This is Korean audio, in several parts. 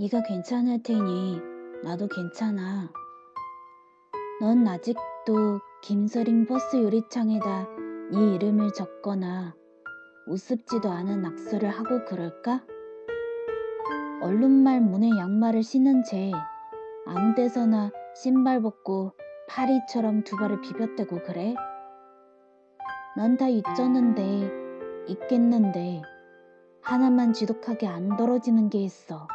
네가 괜찮을 테니 나도 괜찮아. 넌 아직도 김서림 버스 유리창에다 네 이름을 적거나 우습지도 않은 낙서를 하고 그럴까? 얼룩말 문에 양말을 신은 채 아무 데서나 신발 벗고 파리처럼 두 발을 비벼대고 그래? 난 다 잊었는데, 잊겠는데, 하나만 지독하게 안 떨어지는 게 있어.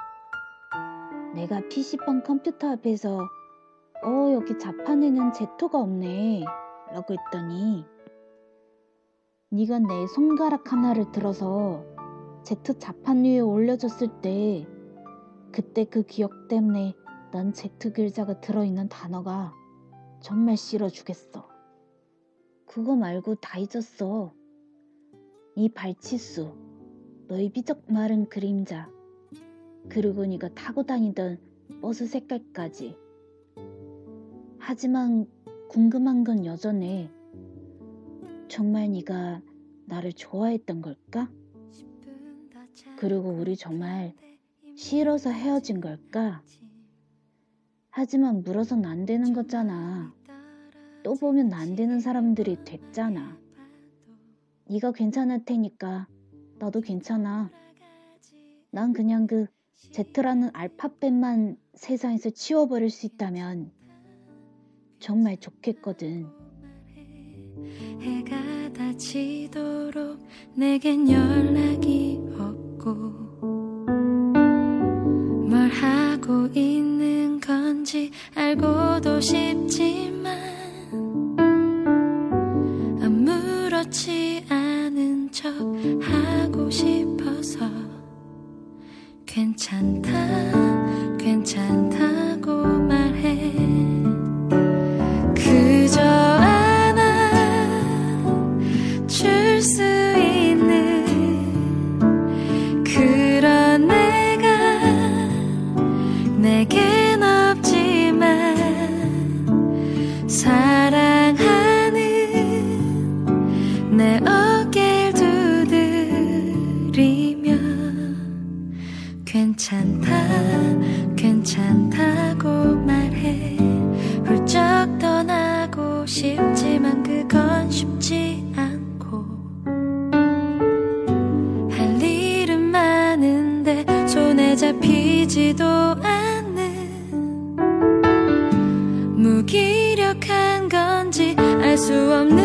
내가 PC방 컴퓨터 앞에서, 어, 여기 자판에는 제토가 없네. 라고 했더니, 네가 내 손가락 하나를 들어서 제트 자판 위에 올려줬을 때, 그때 그 기억 때문에 난 제트 글자가 들어있는 단어가 정말 싫어 주겠어. 그거 말고 다 잊었어. 이 발치수, 너의 비적 마른 그림자, 그리고 네가 타고 다니던 버스 색깔까지. 하지만 궁금한 건 여전해. 정말 네가 나를 좋아했던 걸까? 그리고 우리 정말 싫어서 헤어진 걸까? 하지만 물어선 안 되는 거잖아. 또 보면 안 되는 사람들이 됐잖아. 네가 괜찮을 테니까 나도 괜찮아. 난 그냥 그 제트라는 알파벳만 세상에서 치워버릴 수 있다면 정말 좋겠거든. 해가 다지도록 내겐 연락이 없고 뭘 하고 있는 건지 알고도 싶지만 아무렇지 않은 척 하고 싶어서 괜찮다 괜찮다고 말해. 그저 안아줄 수 있는 그런 내가 내겐 없지만 사랑하는 내 잡히지도 않는 무기력한 건지 알 수 없는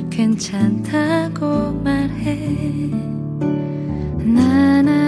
괜찮다고 말해. 나나